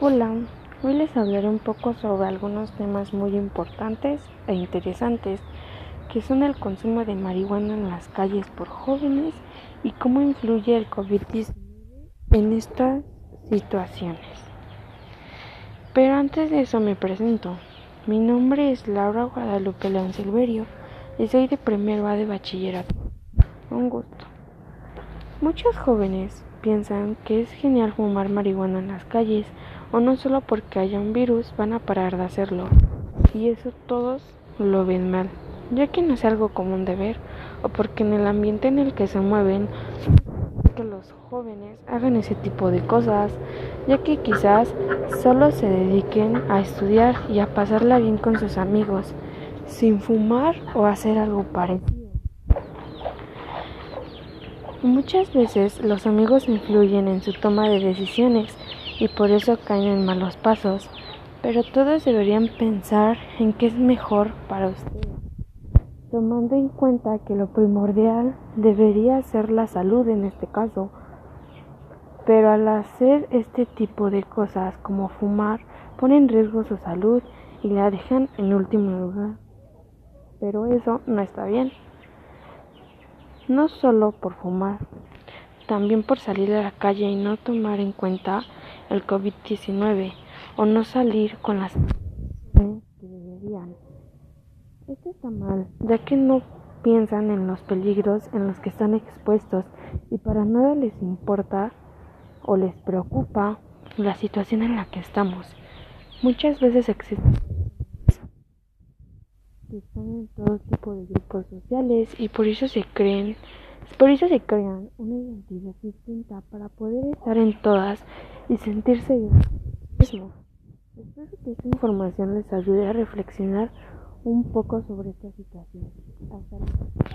Hola, hoy les hablaré un poco sobre algunos temas muy importantes e interesantes que son el consumo de marihuana en las calles por jóvenes y cómo influye el COVID-19 en estas situaciones. Pero antes de eso me presento. Mi nombre es Laura Guadalupe León Silverio y soy de primero A de bachillerato. Un gusto. Muchos jóvenes piensan que es genial fumar marihuana en las calles o no solo porque haya un virus van a parar de hacerlo. Y eso todos lo ven mal, ya que no es algo común de ver o porque en el ambiente en el que se mueven que los jóvenes hagan ese tipo de cosas, ya que quizás solo se dediquen a estudiar y a pasarla bien con sus amigos, sin fumar o hacer algo parecido. Muchas veces los amigos influyen en su toma de decisiones y por eso caen en malos pasos, pero todos deberían pensar en qué es mejor para ustedes, tomando en cuenta que lo primordial debería ser la salud en este caso. Pero al hacer este tipo de cosas como fumar, ponen en riesgo su salud y la dejan en último lugar. Pero eso no está bien no solo por fumar, también por salir a la calle y no tomar en cuenta el COVID-19 o no salir con las que deberían. Esto está mal, ya que no piensan en los peligros en los que están expuestos y para nada les importa o les preocupa la situación en la que estamos. Muchas veces existen que están en todo tipo de grupos sociales y por eso se creen, por eso se crean una identidad distinta para poder estar en todas y sentirse bien mismo. Espero que esta información les ayude a reflexionar un poco sobre esta situación. Hasta luego.